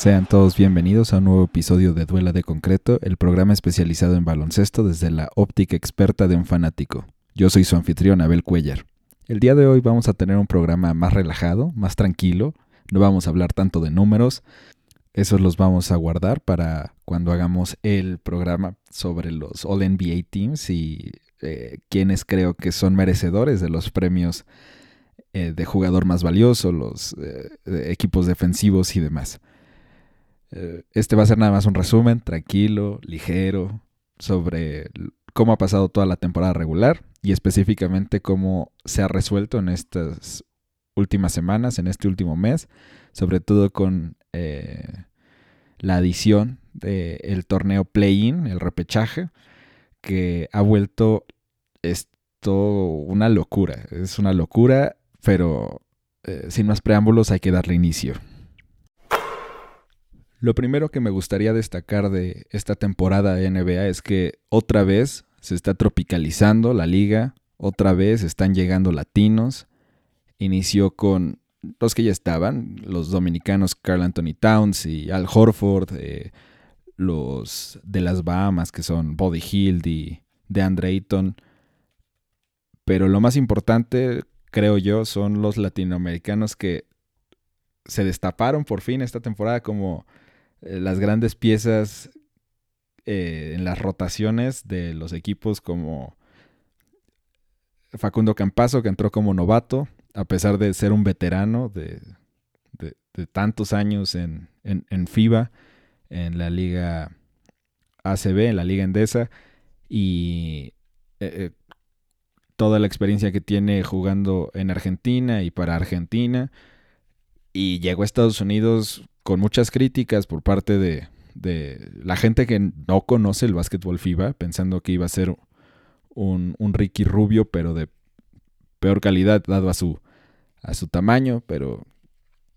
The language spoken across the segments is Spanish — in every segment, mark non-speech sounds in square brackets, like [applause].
Sean todos bienvenidos a un nuevo episodio de Duela de Concreto, el programa especializado en baloncesto desde la óptica experta de un fanático. Yo soy su anfitrión Abel Cuellar. El día de hoy vamos a tener un programa más relajado, más tranquilo, no vamos a hablar tanto de números, esos los vamos a guardar para cuando hagamos el programa sobre los All NBA Teams y eh, quienes creo que son merecedores de los premios eh, de jugador más valioso, los eh, equipos defensivos y demás. Eh, este va a ser nada más un resumen tranquilo, ligero, sobre cómo ha pasado toda la temporada regular y específicamente cómo se ha resuelto en estas últimas semanas, en este último mes, sobre todo con eh, la adición del torneo play-in, el repechaje, que ha vuelto esto una locura. Es una locura, pero eh, sin más preámbulos hay que darle inicio. Lo primero que me gustaría destacar de esta temporada de NBA es que otra vez se está tropicalizando la liga, otra vez están llegando latinos. Inició con los que ya estaban, los dominicanos Carl Anthony Towns y Al Horford, eh, los de las Bahamas que son Body Hill y DeAndre Ayton. Pero lo más importante, creo yo, son los latinoamericanos que se destaparon por fin esta temporada como las grandes piezas eh, en las rotaciones de los equipos como Facundo Campazo, que entró como novato, a pesar de ser un veterano de, tantos años en, FIBA, en la liga ACB, en la liga Endesa, y eh, toda la experiencia que tiene jugando en Argentina y para Argentina. Y llegó a Estados Unidos con muchas críticas por parte de, la gente que no conoce el básquetbol FIBA, pensando que iba a ser un, Ricky Rubio, pero de peor calidad dado a su, a su tamaño, pero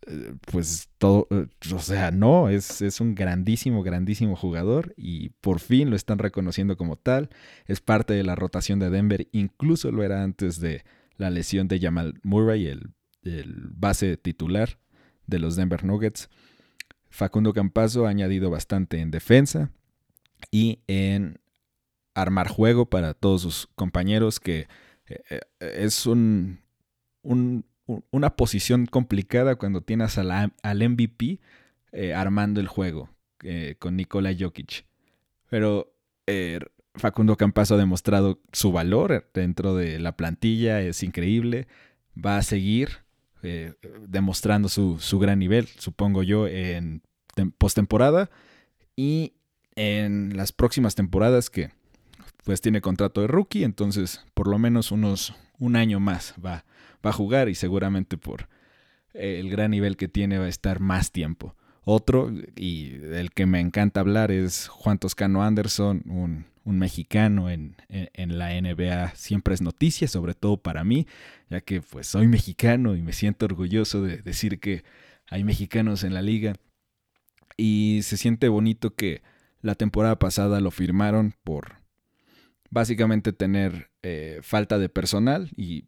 eh, pues todo, eh, o sea, no, es, es, un grandísimo, grandísimo jugador y por fin lo están reconociendo como tal, es parte de la rotación de Denver, incluso lo era antes de la lesión de Jamal Murray, el, el base titular de los Denver Nuggets. Facundo Campazo ha añadido bastante en defensa y en armar juego para todos sus compañeros, que eh, eh, es un, una posición complicada cuando tienes al MVP eh, armando el juego con Nikola Jokic. Pero Facundo Campazo ha demostrado su valor dentro de la plantilla, es increíble, va a seguir eh, demostrando su, gran nivel, supongo yo, en postemporada y en las próximas temporadas que pues tiene contrato de rookie, entonces por lo menos unos un año más va, va a jugar y seguramente por el gran nivel que tiene va a estar más tiempo. Otro, y del que me encanta hablar, es Juan Toscano Anderson, un un mexicano en, la NBA siempre es noticia, sobre todo para mí, ya que pues soy mexicano y me siento orgulloso de decir que hay mexicanos en la liga. Y se siente bonito que la temporada pasada lo firmaron por básicamente tener eh, falta de personal y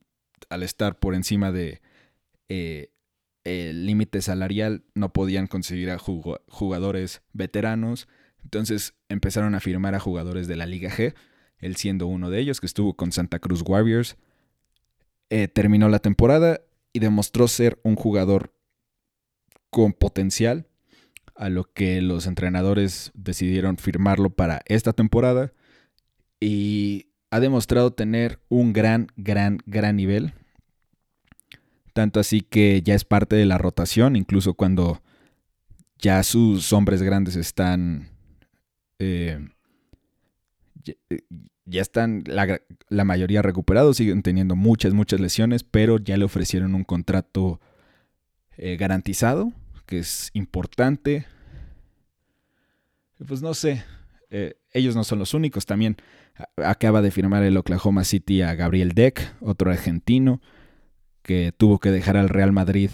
al estar por encima de eh, el límite salarial no podían conseguir a jugadores veteranos entonces empezaron a firmar a jugadores de la Liga G, él siendo uno de ellos, que estuvo con Santa Cruz Warriors. Eh, terminó la temporada y demostró ser un jugador con potencial, a lo que los entrenadores decidieron firmarlo para esta temporada. Y ha demostrado tener un gran, gran, gran nivel. Tanto así que ya es parte de la rotación, incluso cuando ya sus hombres grandes están eh, eh, ya están la, mayoría recuperados, siguen teniendo muchas, muchas lesiones, pero ya le ofrecieron un contrato eh, garantizado, que es importante. Pues no sé, ellos no son los únicos, también acaba de firmar el Oklahoma City a Gabriel Deck, otro argentino, que tuvo que dejar al Real Madrid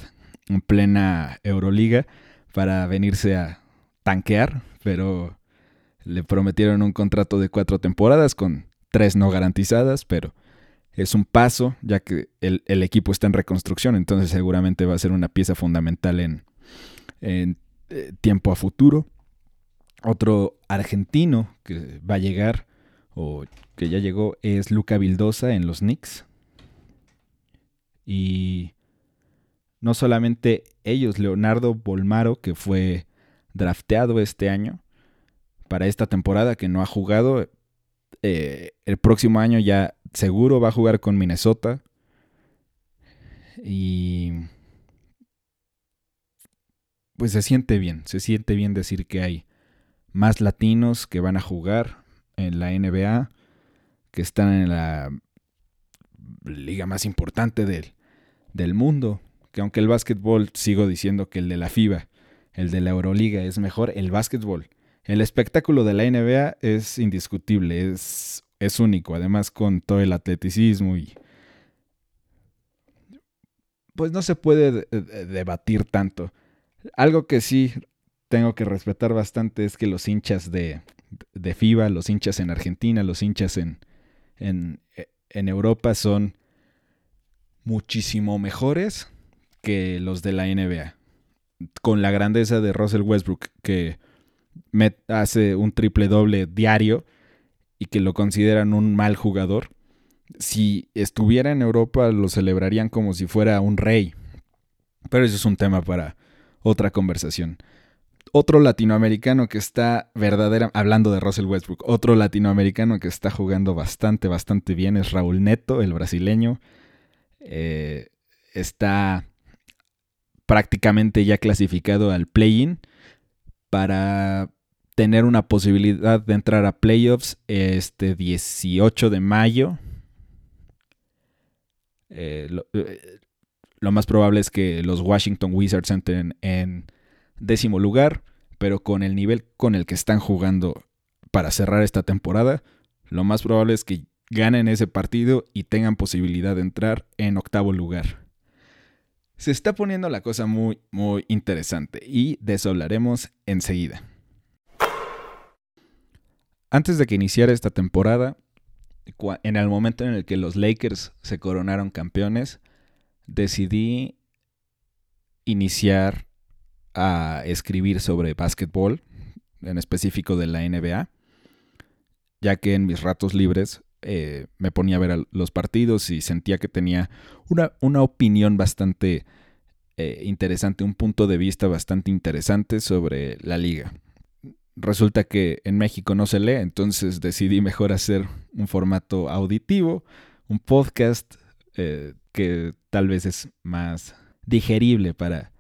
en plena Euroliga para venirse a tanquear, pero le prometieron un contrato de cuatro temporadas con tres no garantizadas, pero es un paso, ya que el, equipo está en reconstrucción, entonces seguramente va a ser una pieza fundamental en, eh, tiempo a futuro. Otro argentino que va a llegar, o que ya llegó, es Luca Vildosa en los Knicks. Y no solamente ellos, Leonardo Bolmaro, que fue drafteado este año para esta temporada, que no ha jugado. Eh, el próximo año ya seguro va a jugar con Minnesota. Y pues se siente bien, se siente bien decir que hay más latinos que van a jugar en la NBA, que están en la liga más importante del, del mundo, que aunque el básquetbol sigo diciendo que el de la FIBA, el de la Euroliga es mejor, el básquetbol, el espectáculo de la NBA es indiscutible, es, es único, además con todo el atleticismo y pues no se puede debatir tanto. Algo que sí tengo que respetar bastante es que los hinchas de, de FIBA, los hinchas en Argentina, los hinchas en, en, en Europa son muchísimo mejores que los de la NBA. Con la grandeza de Russell Westbrook, que hace un triple doble diario y que lo consideran un mal jugador. Si estuviera en Europa lo celebrarían como si fuera un rey. Pero eso es un tema para otra conversación. Otro latinoamericano que está verdadera, hablando de Russell Westbrook, otro latinoamericano que está jugando bastante, bastante bien es Raúl Neto, el brasileño. Eh, está prácticamente ya clasificado al play-in para tener una posibilidad de entrar a playoffs este 18 de mayo. Eh, eh, lo, más probable es que los Washington Wizards entren en décimo lugar, pero con el nivel con el que están jugando para cerrar esta temporada, lo más probable es que ganen ese partido y tengan posibilidad de entrar en octavo lugar. Se está poniendo la cosa muy, muy interesante y de eso hablaremos enseguida. Antes de que iniciara esta temporada, en el momento en el que los Lakers se coronaron campeones, decidí iniciar a escribir sobre básquetbol, en específico de la NBA, ya que en mis ratos libres eh, me ponía a ver los partidos y sentía que tenía una, una opinión bastante eh, interesante, un punto de vista bastante interesante sobre la liga. Resulta que en México no se lee, entonces decidí mejor hacer un formato auditivo, un podcast eh, que tal vez es más digerible para,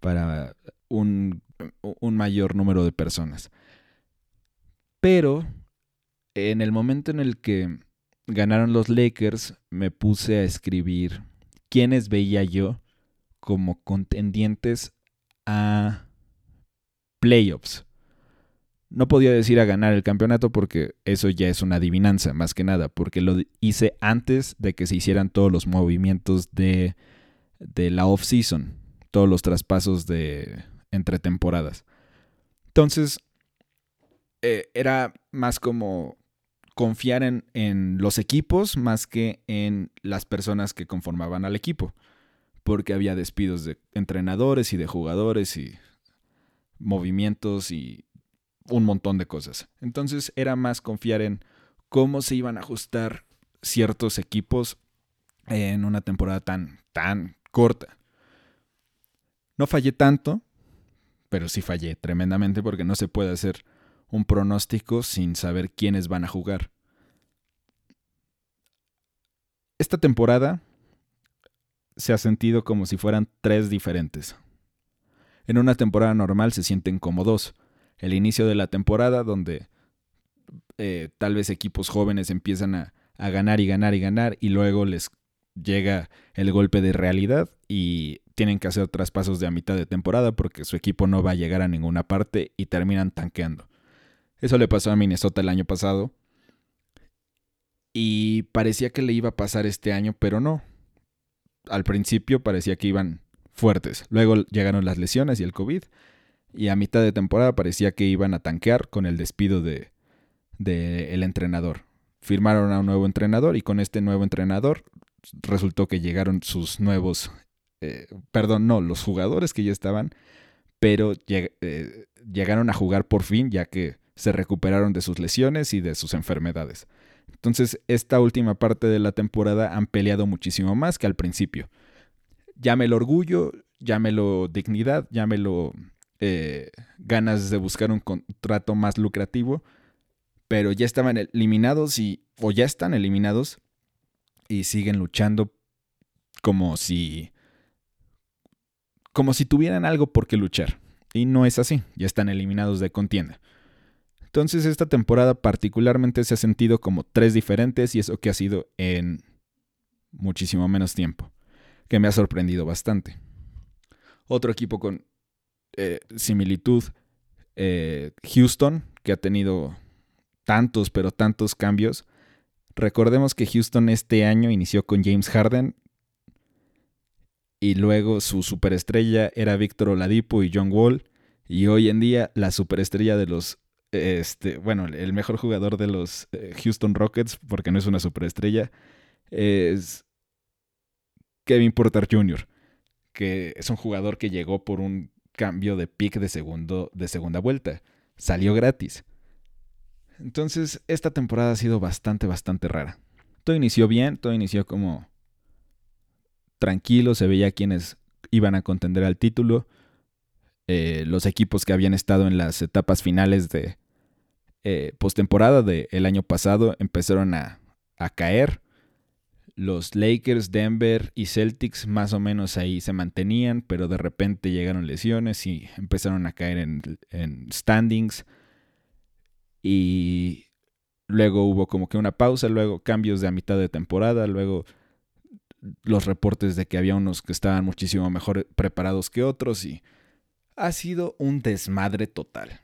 para un, un mayor número de personas. Pero en el momento en el que ganaron los Lakers, me puse a escribir quiénes veía yo como contendientes a playoffs. No podía decir a ganar el campeonato porque eso ya es una adivinanza, más que nada, porque lo hice antes de que se hicieran todos los movimientos de, de la off-season, todos los traspasos de entre temporadas. Entonces, eh, era más como confiar en, los equipos más que en las personas que conformaban al equipo. Porque había despidos de entrenadores y de jugadores y movimientos y un montón de cosas. Entonces era más confiar en cómo se iban a ajustar ciertos equipos en una temporada tan, tan corta. No fallé tanto, pero sí fallé tremendamente porque no se puede hacer un pronóstico sin saber quiénes van a jugar. Esta temporada se ha sentido como si fueran tres diferentes. En una temporada normal se sienten como dos. El inicio de la temporada donde eh, tal vez equipos jóvenes empiezan a, a ganar y ganar y ganar y luego les llega el golpe de realidad y tienen que hacer traspasos de a mitad de temporada porque su equipo no va a llegar a ninguna parte y terminan tanqueando. Eso le pasó a Minnesota el año pasado. Y parecía que le iba a pasar este año, pero no. Al principio parecía que iban fuertes. Luego llegaron las lesiones y el COVID. Y a mitad de temporada parecía que iban a tanquear con el despido de, de el entrenador. Firmaron a un nuevo entrenador y con este nuevo entrenador resultó que llegaron sus nuevos, eh, perdón, no, los jugadores que ya estaban, pero eh, llegaron a jugar por fin ya que se recuperaron de sus lesiones y de sus enfermedades. Entonces, esta última parte de la temporada han peleado muchísimo más que al principio. Llámelo orgullo, llámelo dignidad, llámelo eh, ganas de buscar un contrato más lucrativo, pero ya estaban eliminados y, o ya están eliminados y siguen luchando como si, como si tuvieran algo por qué luchar. Y no es así, ya están eliminados de contienda. Entonces esta temporada particularmente se ha sentido como tres diferentes y eso que ha sido en muchísimo menos tiempo, que me ha sorprendido bastante. Otro equipo con eh, similitud, eh, Houston, que ha tenido tantos, pero tantos cambios. Recordemos que Houston este año inició con James Harden y luego su superestrella era Víctor Oladipo y John Wall y hoy en día la superestrella de los este, bueno, el mejor jugador de los eh, Houston Rockets, porque no es una superestrella, es Kevin Porter Jr., que es un jugador que llegó por un cambio de pick de, segundo, de segunda vuelta. Salió gratis. Entonces, esta temporada ha sido bastante, bastante rara. Todo inició bien, todo inició como tranquilo, se veía quienes iban a contender al título. Eh, los equipos que habían estado en las etapas finales de, eh, postemporada del año pasado empezaron a, caer. Los Lakers, Denver y Celtics más o menos ahí se mantenían, pero de repente llegaron lesiones y empezaron a caer en, standings. Y luego hubo como que una pausa, luego cambios de a mitad de temporada, luego los reportes de que había unos que estaban muchísimo mejor preparados que otros y ha sido un desmadre total.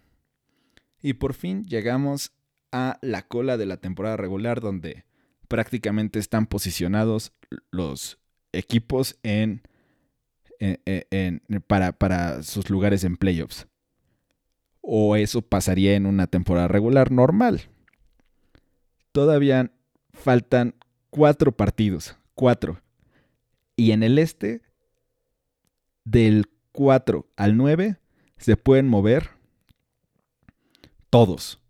Y por fin llegamos a la cola de la temporada regular donde prácticamente están posicionados los equipos en, para, para sus lugares en playoffs. O eso pasaría en una temporada regular normal. Todavía faltan cuatro partidos. Cuatro. Y en el este, del 4 al 9, se pueden mover todos.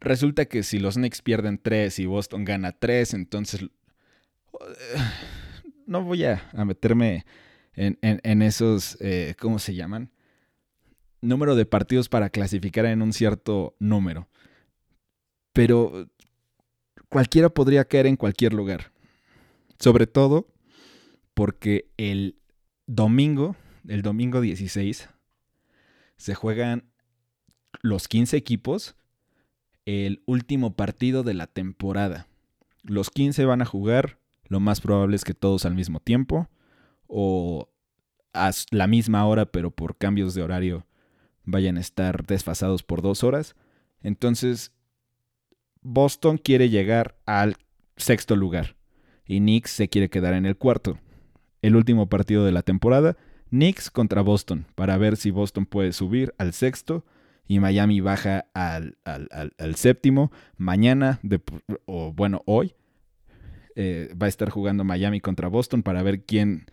Resulta que si los Knicks pierden 3 y Boston gana 3, entonces no voy a, meterme en, esos, eh, ¿cómo se llaman? Número de partidos para clasificar en un cierto número. Pero cualquiera podría caer en cualquier lugar. Sobre todo porque el domingo, el domingo 16, se juegan los 15 equipos el último partido de la temporada. Los 15 van a jugar, lo más probable es que todos al mismo tiempo o a la misma hora, pero por cambios de horario vayan a estar desfasados por dos horas. Entonces, Boston quiere llegar al sexto lugar y Knicks se quiere quedar en el cuarto. El último partido de la temporada, Knicks contra Boston, para ver si Boston puede subir al sexto y Miami baja al, séptimo. Mañana, o bueno, hoy, eh, va a estar jugando Miami contra Boston para ver quién,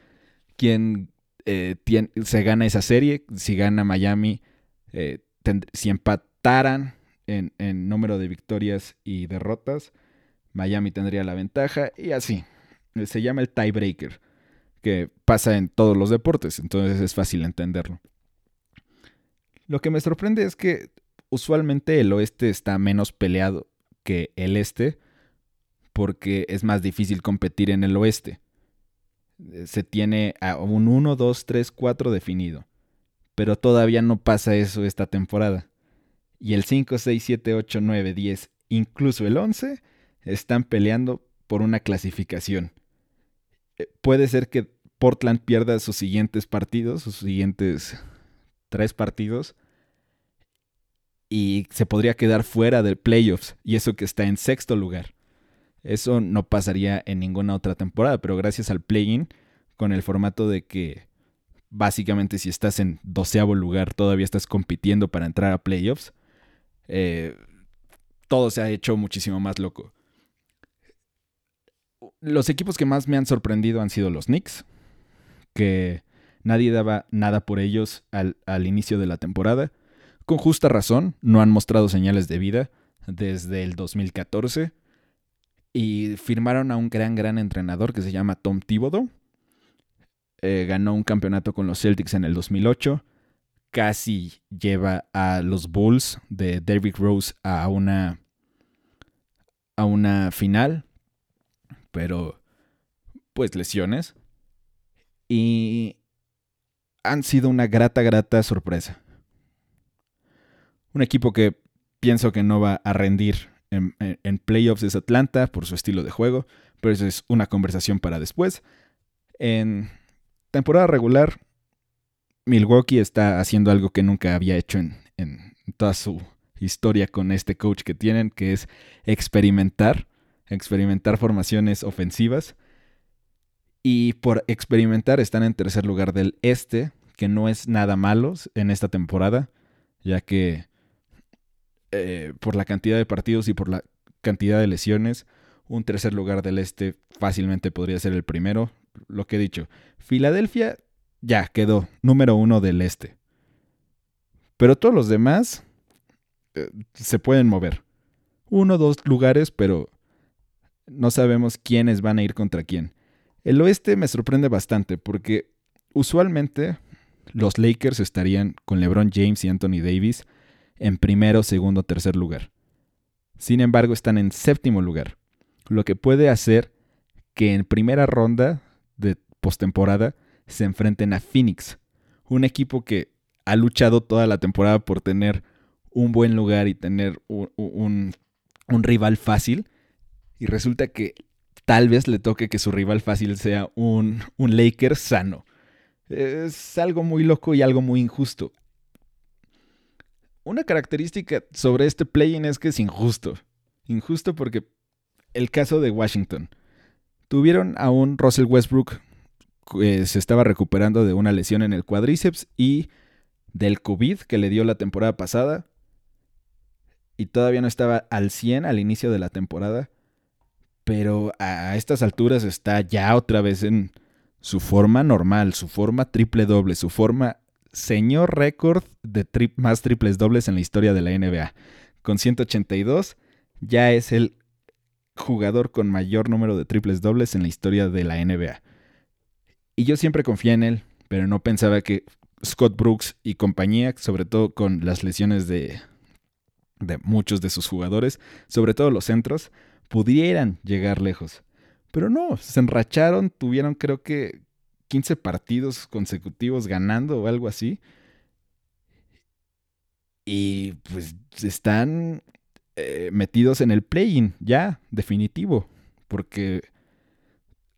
quién eh, se gana esa serie. Si gana Miami, eh, si empataran en, en número de victorias y derrotas, Miami tendría la ventaja y así. Se llama el tiebreaker, que pasa en todos los deportes, entonces es fácil entenderlo. Lo que me sorprende es que usualmente el oeste está menos peleado que el este porque es más difícil competir en el oeste. Eh, se tiene a un 1, 2, 3, 4 definido. Pero todavía no pasa eso esta temporada. Y el 5, 6, 7, 8, 9, 10, incluso el 11, están peleando por una clasificación. Eh, puede ser que Portland pierda sus siguientes partidos, sus siguientes tres partidos y se podría quedar fuera del playoffs y eso que está en sexto lugar. Eso no pasaría en ninguna otra temporada, pero gracias al play-in, con el formato de que básicamente si estás en doceavo lugar todavía estás compitiendo para entrar a playoffs, eh, todo se ha hecho muchísimo más loco. Los equipos que más me han sorprendido han sido los Knicks, que nadie daba nada por ellos al, inicio de la temporada. Con justa razón, no han mostrado señales de vida desde el 2014 y firmaron a un gran, gran entrenador que se llama Tom Thibodeau. Eh, ganó un campeonato con los Celtics en el 2008. Casi lleva a los Bulls de Derrick Rose a una, a una final. Pero, pues lesiones. Y han sido una grata, grata sorpresa. Un equipo que pienso que no va a rendir en, playoffs es Atlanta por su estilo de juego, pero eso es una conversación para después. En temporada regular, Milwaukee está haciendo algo que nunca había hecho en, en toda su historia con este coach que tienen, que es experimentar, experimentar formaciones ofensivas. Y por experimentar están en tercer lugar del este, que no es nada malo en esta temporada, ya que eh, por la cantidad de partidos y por la cantidad de lesiones, un tercer lugar del este fácilmente podría ser el primero. Lo que he dicho, Filadelfia ya quedó número uno del este. Pero todos los demás eh, se pueden mover. Uno dos lugares, pero no sabemos quiénes van a ir contra quién. El oeste me sorprende bastante porque usualmente los Lakers estarían con LeBron James y Anthony Davis en primero, segundo, tercer lugar. Sin embargo, están en séptimo lugar, lo que puede hacer que en primera ronda de postemporada se enfrenten a Phoenix, un equipo que ha luchado toda la temporada por tener un buen lugar y tener un, rival fácil, y resulta que tal vez le toque que su rival fácil sea un, un Laker sano. Es algo muy loco y algo muy injusto. Una característica sobre este play-in es que es injusto. Injusto porque el caso de Washington. Tuvieron a un Russell Westbrook que se estaba recuperando de una lesión en el cuádriceps y del COVID que le dio la temporada pasada. Y todavía no estaba al 100 al inicio de la temporada. Pero a estas alturas está ya otra vez en su forma normal, su forma triple doble, su forma señor récord de más triples dobles en la historia de la NBA. Con 182 ya es el jugador con mayor número de triples dobles en la historia de la NBA. Y yo siempre confié en él, pero no pensaba que Scott Brooks y compañía, sobre todo con las lesiones de, de muchos de sus jugadores, sobre todo los centros, pudieran llegar lejos. Pero no, se enracharon, tuvieron creo que 15 partidos consecutivos ganando o algo así. Y pues están eh, metidos en el play-in ya, definitivo. Porque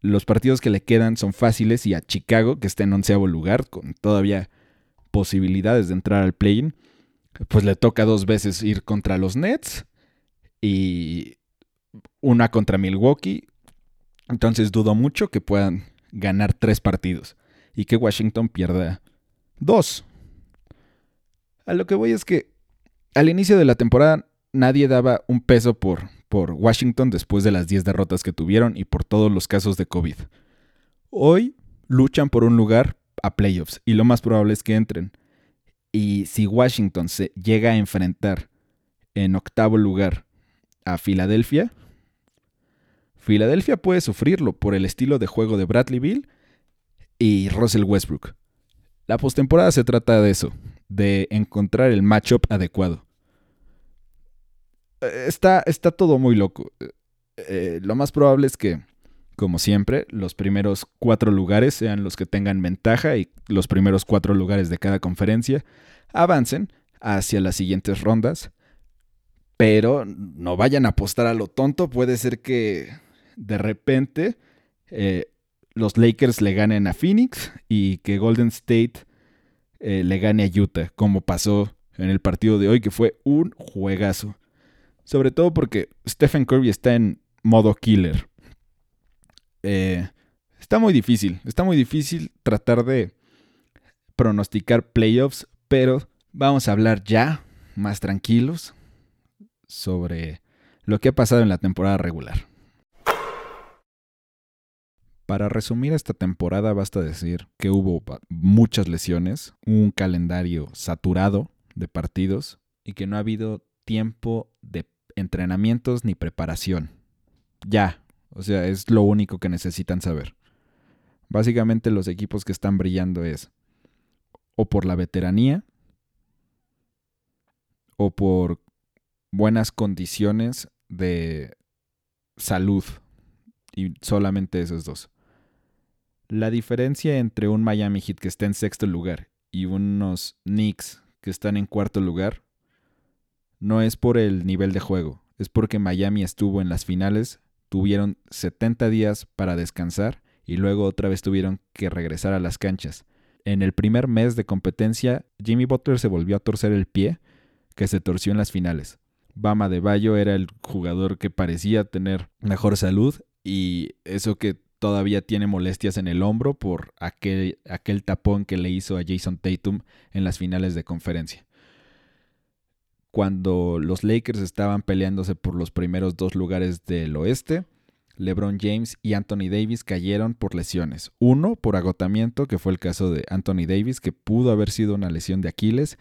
los partidos que le quedan son fáciles y a Chicago, que está en onceavo lugar, con todavía posibilidades de entrar al play-in, pues le toca dos veces ir contra los Nets y una contra Milwaukee. Entonces dudo mucho que puedan ganar tres partidos y que Washington pierda dos. A lo que voy es que al inicio de la temporada nadie daba un peso por, por Washington después de las 10 derrotas que tuvieron y por todos los casos de COVID. Hoy luchan por un lugar a playoffs y lo más probable es que entren. Y si Washington se llega a enfrentar en octavo lugar a Filadelfia, Filadelfia puede sufrirlo por el estilo de juego de Bradley Bill y Russell Westbrook. La postemporada se trata de eso, de encontrar el matchup adecuado. Eh, está, está todo muy loco. Eh, eh, lo más probable es que, como siempre, los primeros cuatro lugares sean los que tengan ventaja y los primeros cuatro lugares de cada conferencia avancen hacia las siguientes rondas. Pero no vayan a apostar a lo tonto. Puede ser que de repente eh, los Lakers le ganen a Phoenix y que Golden State eh, le gane a Utah, como pasó en el partido de hoy, que fue un juegazo. Sobre todo porque Stephen Curry está en modo killer. Eh, está muy difícil, está muy difícil tratar de pronosticar playoffs, pero vamos a hablar ya más tranquilos sobre lo que ha pasado en la temporada regular. Para resumir esta temporada basta decir que hubo muchas lesiones, un calendario saturado de partidos y que no ha habido tiempo de entrenamientos ni preparación. Ya, o sea, es lo único que necesitan saber. Básicamente los equipos que están brillando es o por la veteranía o por buenas condiciones de salud. Y solamente esos dos. La diferencia entre un Miami Heat que está en sexto lugar y unos Knicks que están en cuarto lugar no es por el nivel de juego, es porque Miami estuvo en las finales, tuvieron 70 días para descansar y luego otra vez tuvieron que regresar a las canchas. En el primer mes de competencia, Jimmy Butler se volvió a torcer el pie, que se torció en las finales. Bama de Bayo era el jugador que parecía tener mejor salud y eso que todavía tiene molestias en el hombro por aquel, aquel tapón que le hizo a Jason Tatum en las finales de conferencia. Cuando los Lakers estaban peleándose por los primeros dos lugares del oeste, LeBron James y Anthony Davis cayeron por lesiones. Uno por agotamiento, que fue el caso de Anthony Davis, que pudo haber sido una lesión de Aquiles,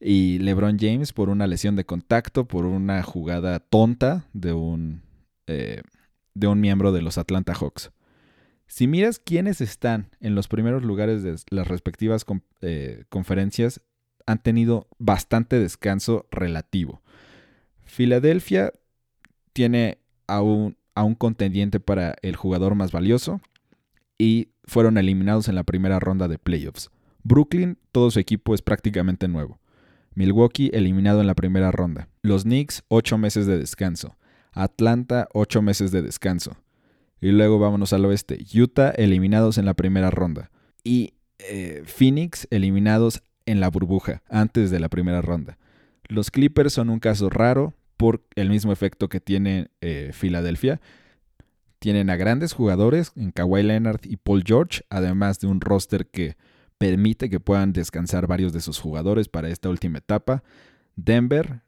y LeBron James por una lesión de contacto, por una jugada tonta de un, eh, de un miembro de los Atlanta Hawks. Si miras quiénes están en los primeros lugares de las respectivas eh, conferencias, han tenido bastante descanso relativo. Filadelfia tiene a un, a un contendiente para el jugador más valioso y fueron eliminados en la primera ronda de playoffs. Brooklyn, todo su equipo es prácticamente nuevo. Milwaukee eliminado en la primera ronda. Los Knicks, 8 meses de descanso. Atlanta, 8 meses de descanso. Y luego vámonos al oeste. Utah eliminados en la primera ronda. Y eh, Phoenix eliminados en la burbuja antes de la primera ronda. Los Clippers son un caso raro por el mismo efecto que tiene eh, Filadelfia. Tienen a grandes jugadores en Kawhi Leonard y Paul George, además de un roster que permite que puedan descansar varios de sus jugadores para esta última etapa. Denver,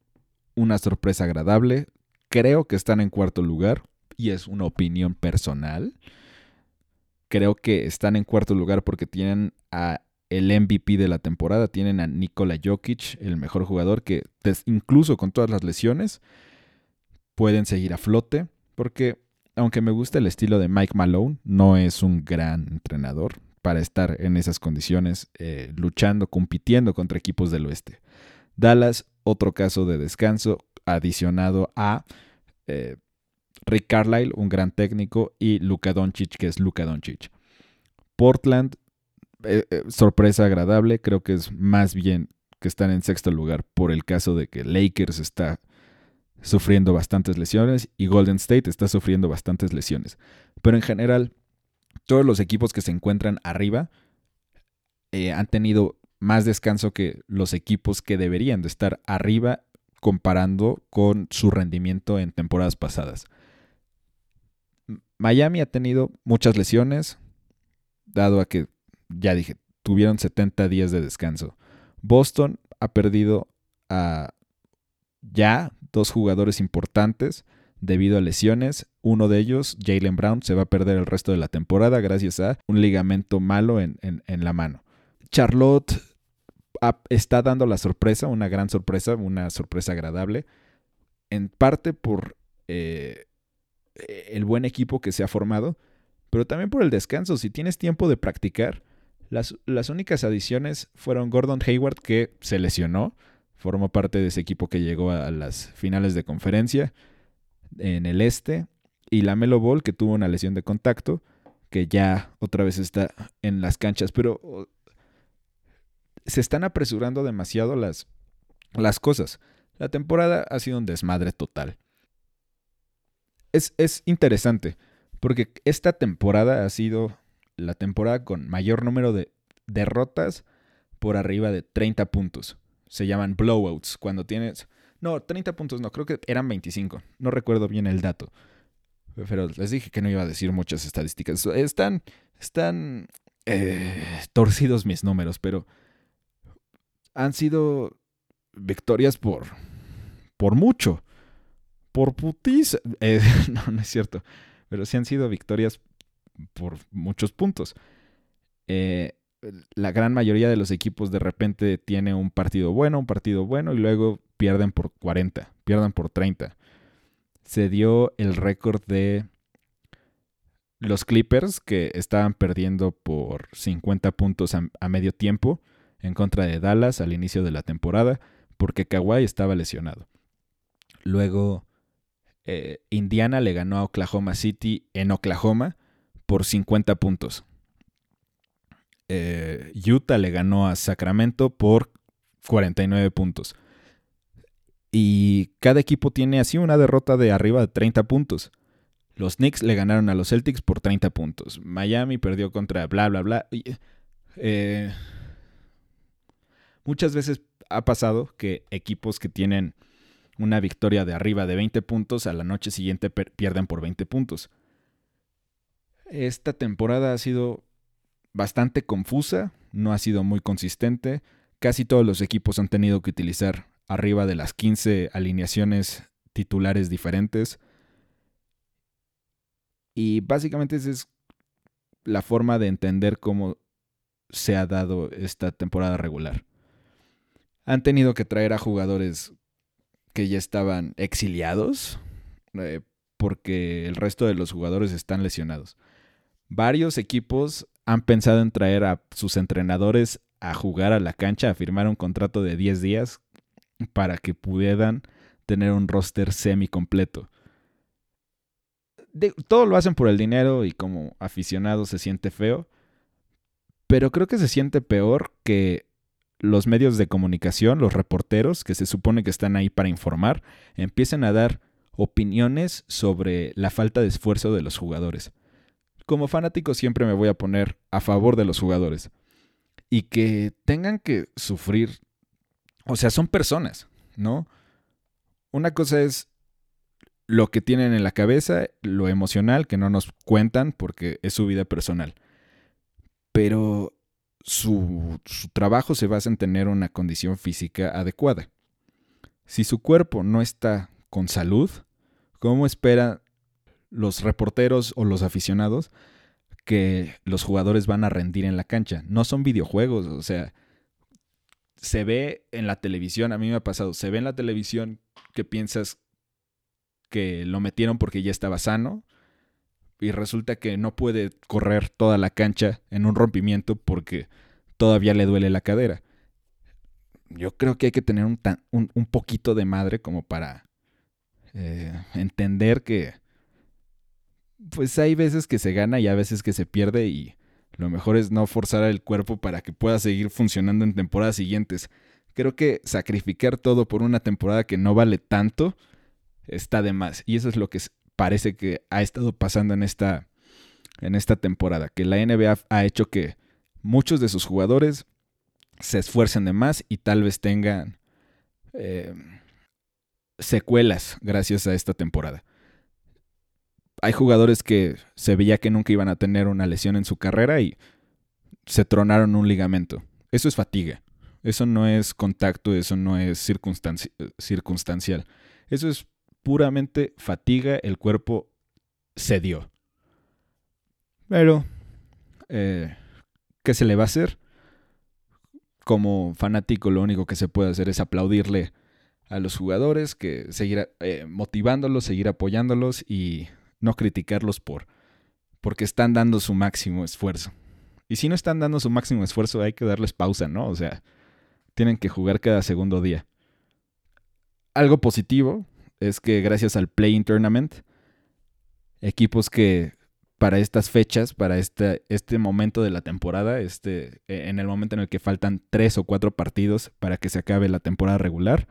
una sorpresa agradable. Creo que están en cuarto lugar y es una opinión personal. Creo que están en cuarto lugar porque tienen a el MVP de la temporada. Tienen a Nikola Jokic, el mejor jugador que incluso con todas las lesiones pueden seguir a flote porque aunque me gusta el estilo de Mike Malone, no es un gran entrenador para estar en esas condiciones, eh, luchando, compitiendo contra equipos del oeste. Dallas, otro caso de descanso adicionado a eh, Rick Carlisle, un gran técnico, y Luka Doncic, que es Luka Doncic. Portland, eh, sorpresa agradable, creo que es más bien que están en sexto lugar por el caso de que Lakers está sufriendo bastantes lesiones y Golden State está sufriendo bastantes lesiones. Pero en general, todos los equipos que se encuentran arriba eh, han tenido más descanso que los equipos que deberían de estar arriba comparando con su rendimiento en temporadas pasadas. Miami ha tenido muchas lesiones, dado a que, ya dije, tuvieron 70 días de descanso. Boston ha perdido a ya dos jugadores importantes debido a lesiones. Uno de ellos, Jalen Brown, se va a perder el resto de la temporada gracias a un ligamento malo en, la mano. Charlotte está dando la sorpresa, una gran sorpresa, una sorpresa agradable, en parte por eh, el buen equipo que se ha formado, pero también por el descanso. Si tienes tiempo de practicar, las, las únicas adiciones fueron Gordon Hayward, que se lesionó, formó parte de ese equipo que llegó a las finales de conferencia en el este, y la Melo Ball, que tuvo una lesión de contacto, que ya otra vez está en las canchas, pero se están apresurando demasiado las, las cosas. La temporada ha sido un desmadre total. Es, es interesante, porque esta temporada ha sido la temporada con mayor número de derrotas por arriba de 30 puntos. Se llaman blowouts, cuando tienes no, 30 puntos no, creo que eran 25. No recuerdo bien el dato. Pero les dije que no iba a decir muchas estadísticas. Están, están eh, torcidos mis números, pero han sido victorias por, por mucho. Por putis. Eh, [laughs] no, no es cierto. Pero sí han sido victorias por muchos puntos. Eh, la gran mayoría de los equipos de repente tiene un partido bueno, un partido bueno y luego pierden por 40, pierden por 30. Se dio el récord de los Clippers que estaban perdiendo por 50 puntos a, medio tiempo en contra de Dallas al inicio de la temporada porque Kawhi estaba lesionado. Luego eh, Indiana le ganó a Oklahoma City en Oklahoma por 50 puntos. Eh, Utah le ganó a Sacramento por 49 puntos. Y cada equipo tiene así una derrota de arriba de 30 puntos. Los Knicks le ganaron a los Celtics por 30 puntos. Miami perdió contra bla, bla, bla. Eh, muchas veces ha pasado que equipos que tienen una victoria de arriba de 20 puntos a la noche siguiente pierden por 20 puntos. Esta temporada ha sido bastante confusa, no ha sido muy consistente. Casi todos los equipos han tenido que utilizar arriba de las 15 alineaciones titulares diferentes. Y básicamente esa es la forma de entender cómo se ha dado esta temporada regular. Han tenido que traer a jugadores que ya estaban exiliados eh, porque el resto de los jugadores están lesionados. Varios equipos han pensado en traer a sus entrenadores a jugar a la cancha, a firmar un contrato de 10 días para que puedan tener un roster semi completo. todo lo hacen por el dinero y como aficionado se siente feo, pero creo que se siente peor que los medios de comunicación, los reporteros, que se supone que están ahí para informar, empiecen a dar opiniones sobre la falta de esfuerzo de los jugadores como fanático siempre me voy a poner a favor de los jugadores. Y que tengan que sufrir, o sea, son personas, ¿no? Una cosa es lo que tienen en la cabeza, lo emocional, que no nos cuentan porque es su vida personal. Pero su, su, trabajo se basa en tener una condición física adecuada. Si su cuerpo no está con salud, ¿cómo espera los reporteros o los aficionados que los jugadores van a rendir en la cancha. No son videojuegos, o sea, se ve en la televisión, a mí me ha pasado, se ve en la televisión que piensas que lo metieron porque ya estaba sano y resulta que no puede correr toda la cancha en un rompimiento porque todavía le duele la cadera. Yo creo que hay que tener un, un, poquito de madre como para eh, entender que pues hay veces que se gana y a veces que se pierde y lo mejor es no forzar el cuerpo para que pueda seguir funcionando en temporadas siguientes. Creo que sacrificar todo por una temporada que no vale tanto está de más. Y eso es lo que parece que ha estado pasando en esta, en esta temporada. Que la NBA ha hecho que muchos de sus jugadores se esfuercen de más y tal vez tengan eh, secuelas gracias a esta temporada hay jugadores que se veía que nunca iban a tener una lesión en su carrera y se tronaron un ligamento. Eso es fatiga. Eso no es contacto, eso no es circunstancial. Eso es puramente fatiga, el cuerpo cedió. Pero, eh, ¿qué se le va a hacer? Como fanático lo único que se puede hacer es aplaudirle a los jugadores, que seguir eh, motivándolos, seguir apoyándolos y no criticarlos por porque están dando su máximo esfuerzo. Y si no están dando su máximo esfuerzo, hay que darles pausa, ¿no? O sea, tienen que jugar cada segundo día. Algo positivo es que gracias al Play-in Tournament, equipos que para estas fechas, para este, este momento de la temporada, este, en el momento en el que faltan tres o cuatro partidos para que se acabe la temporada regular,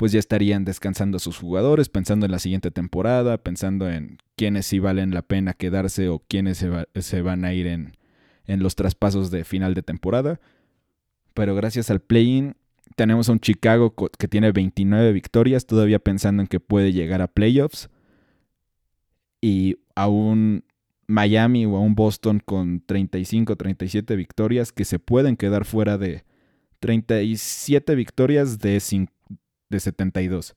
pues ya estarían descansando sus jugadores, pensando en la siguiente temporada, pensando en quiénes sí valen la pena quedarse o quiénes se, van a ir en, en los traspasos de final de temporada. Pero gracias al play-in tenemos a un Chicago que tiene 29 victorias, todavía pensando en que puede llegar a playoffs. Y a un Miami o a un Boston con 35, 37 victorias que se pueden quedar fuera de 37 victorias de 50 de 72.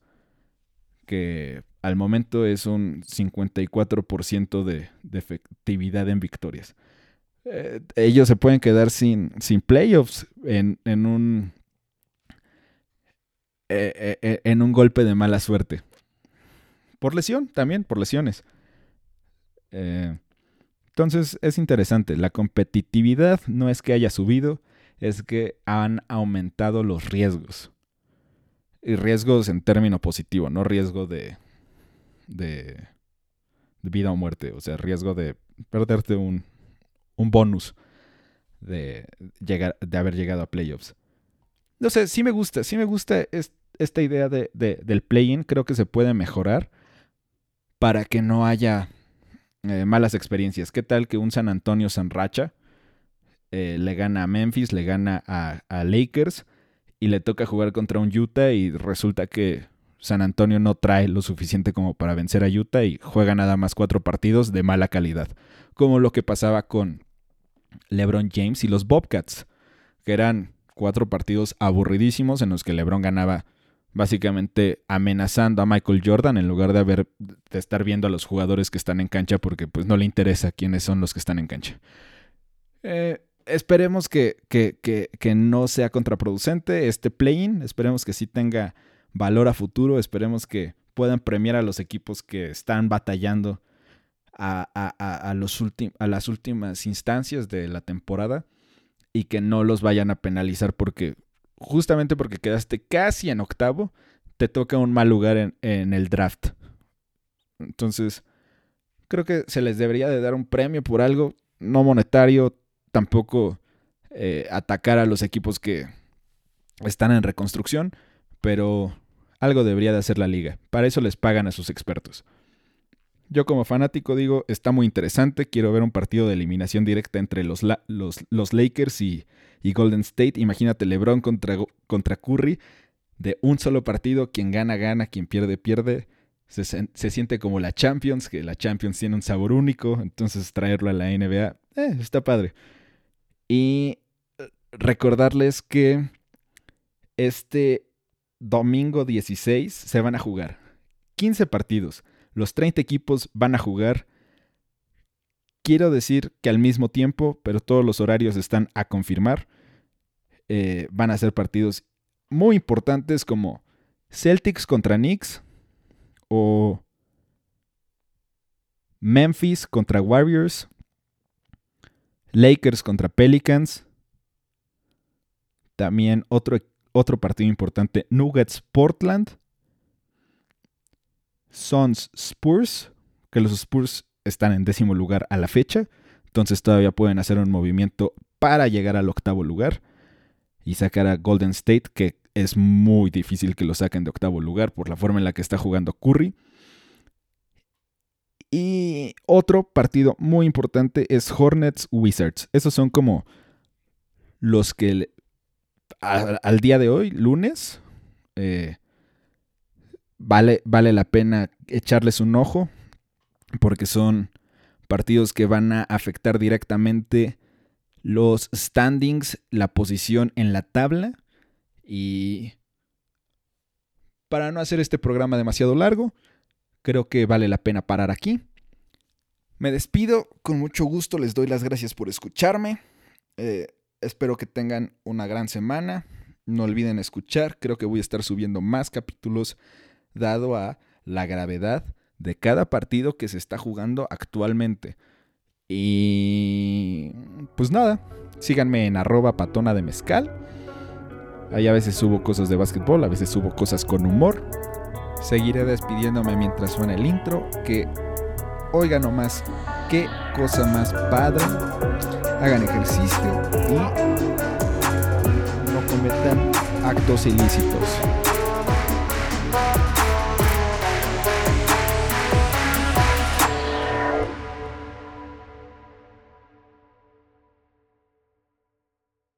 Que al momento es un 54% de, de, efectividad en victorias. Eh, ellos se pueden quedar sin, sin playoffs en, en un eh, eh, en un golpe de mala suerte. Por lesión, también, por lesiones. entonces es interesante. La competitividad no es que haya subido, es que han aumentado los riesgos. Y riesgos en término positivo, no riesgo de, de, vida o muerte. O sea, riesgo de perderte un, un bonus de, llegar, de haber llegado a playoffs. No sé, sí me gusta, sí me gusta esta idea de, del play-in. Creo que se puede mejorar para que no haya eh, malas experiencias. ¿Qué tal que un San Antonio San Racha eh, le gana a Memphis, le gana a Lakers y le toca jugar contra un Utah y resulta que San Antonio no trae lo suficiente como para vencer a Utah y juega nada más cuatro partidos de mala calidad, como lo que pasaba con LeBron James y los Bobcats, que eran cuatro partidos aburridísimos en los que LeBron ganaba básicamente amenazando a Michael Jordan en lugar de haber de estar viendo a los jugadores que están en cancha porque pues no le interesa quiénes son los que están en cancha. Eh, esperemos que, que, que, que, no sea contraproducente este play-in, esperemos que sí tenga valor a futuro. Esperemos que puedan premiar a los equipos que están batallando a, a, los a las últimas instancias de la temporada y que no los vayan a penalizar porque justamente porque quedaste casi en octavo, te toca un mal lugar en, en el draft. Entonces, creo que se les debería de dar un premio por algo, no monetario, tampoco eh, atacar a los equipos que están en reconstrucción, pero algo debería de hacer la liga. Para eso les pagan a sus expertos. Yo como fanático digo, está muy interesante, quiero ver un partido de eliminación directa entre los, los, Lakers y, Golden State. Imagínate LeBron contra, contra Curry de un solo partido, quien gana, gana, quien pierde, pierde. Se, se, siente como la Champions, que la Champions tiene un sabor único, entonces traerlo a la NBA, eh, está padre. Y eh, recordarles que este domingo 16 se van a jugar 15 partidos. Los 30 equipos van a jugar. Quiero decir que al mismo tiempo, pero todos los horarios están a confirmar. Eh, van a ser partidos muy importantes como Celtics contra Knicks o Memphis contra Warriors, Lakers contra Pelicans. También otro otro partido importante, Nuggets Portland, Suns Spurs, que los Spurs están en décimo lugar a la fecha, entonces todavía pueden hacer un movimiento para llegar al octavo lugar y sacar a Golden State, que es muy difícil que lo saquen de octavo lugar por la forma en la que está jugando Curry. Y otro partido muy importante es Hornets Wizards. Esos son como los que al día de hoy, lunes, eh, vale, vale la pena echarles un ojo porque son partidos que van a afectar directamente los standings, la posición en la tabla y para no hacer este programa demasiado largo, creo que vale la pena parar aquí. Me despido, con mucho gusto les doy las gracias por escucharme. Eh, Espero que tengan una gran semana. No olviden escuchar. Creo que voy a estar subiendo más capítulos dado a la gravedad de cada partido que se está jugando actualmente. Y pues nada, síganme en arroba patona de mezcal. Ahí a veces subo cosas de básquetbol, a veces subo cosas con humor. Seguiré despidiéndome mientras suena el intro, que oigan nomás qué cosa más padre hagan ejercicio y no cometan actos ilícitos.